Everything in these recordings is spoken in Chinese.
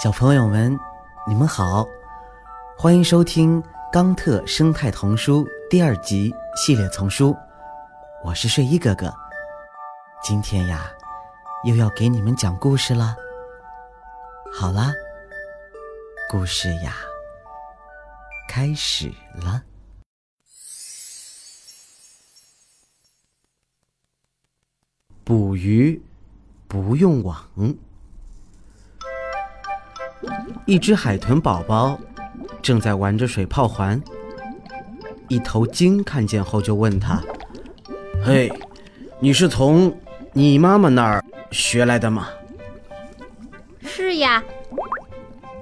小朋友们，你们好，欢迎收听《冈特生态童书》第二集系列丛书。我是睡衣哥哥，今天呀，又要给你们讲故事了。好啦，故事呀，开始了。捕鱼不用网。一只海豚宝宝正在玩着水泡环。一头鲸看见后就问他：“嘿，你是从你妈妈那儿学来的吗？”“是呀，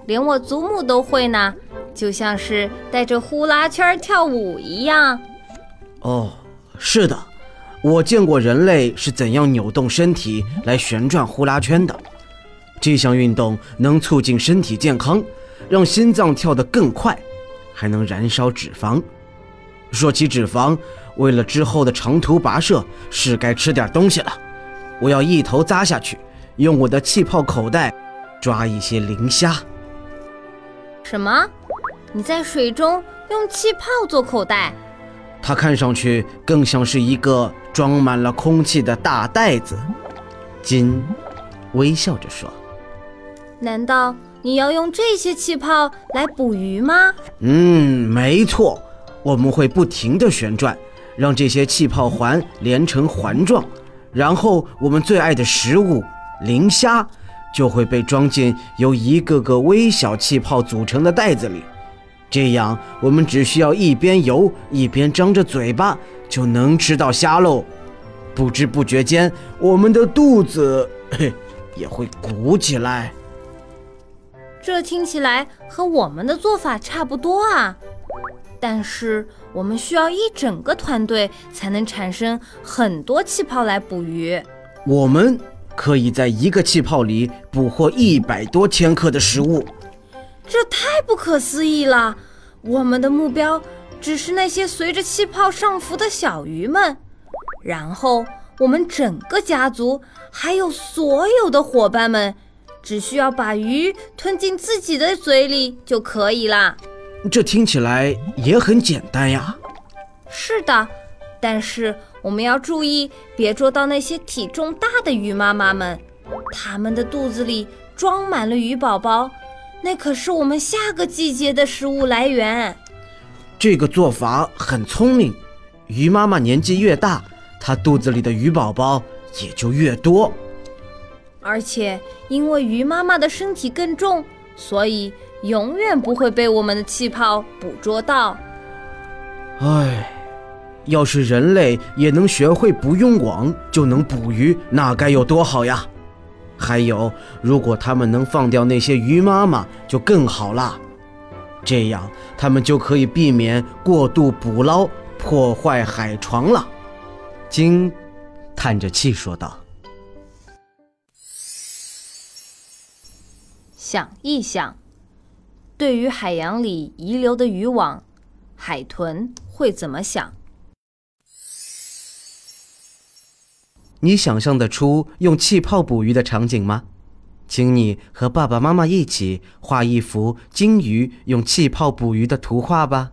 连我祖母都会呢，就像是带着呼啦圈跳舞一样。”“哦，是的，我见过人类是怎样扭动身体来旋转呼啦圈的。”这项运动能促进身体健康，让心脏跳得更快，还能燃烧脂肪。说起脂肪，为了之后的长途跋涉，是该吃点东西了。我要一头扎下去，用我的气泡口袋抓一些磷虾。什么？你在水中用气泡做口袋？它看上去更像是一个装满了空气的大袋子。金微笑着说。难道你要用这些气泡来捕鱼吗？嗯，没错，我们会不停地旋转，让这些气泡环连成环状，然后我们最爱的食物磷虾就会被装进由一个个微小气泡组成的袋子里。这样，我们只需要一边游一边张着嘴巴就能吃到虾喽。不知不觉间，我们的肚子也会鼓起来。这听起来和我们的做法差不多啊，但是我们需要一整个团队才能产生很多气泡来捕鱼。我们可以在一个气泡里捕获一百多千克的食物，这太不可思议了！我们的目标只是那些随着气泡上浮的小鱼们，然后我们整个家族还有所有的伙伴们。只需要把鱼吞进自己的嘴里就可以了。这听起来也很简单呀。是的，但是我们要注意，别捉到那些体重大的鱼妈妈们，它们的肚子里装满了鱼宝宝，那可是我们下个季节的食物来源。这个做法很聪明，鱼妈妈年纪越大，它肚子里的鱼宝宝也就越多。而且，因为鱼妈妈的身体更重，所以永远不会被我们的气泡捕捉到。唉，要是人类也能学会不用网就能捕鱼，那该有多好呀！还有，如果他们能放掉那些鱼妈妈，就更好了。这样，他们就可以避免过度捕捞，破坏海床了。鲸叹着气说道。想一想，对于海洋里遗留的渔网，海豚会怎么想？你想象得出用气泡捕鱼的场景吗？请你和爸爸妈妈一起画一幅鲸鱼用气泡捕鱼的图画吧。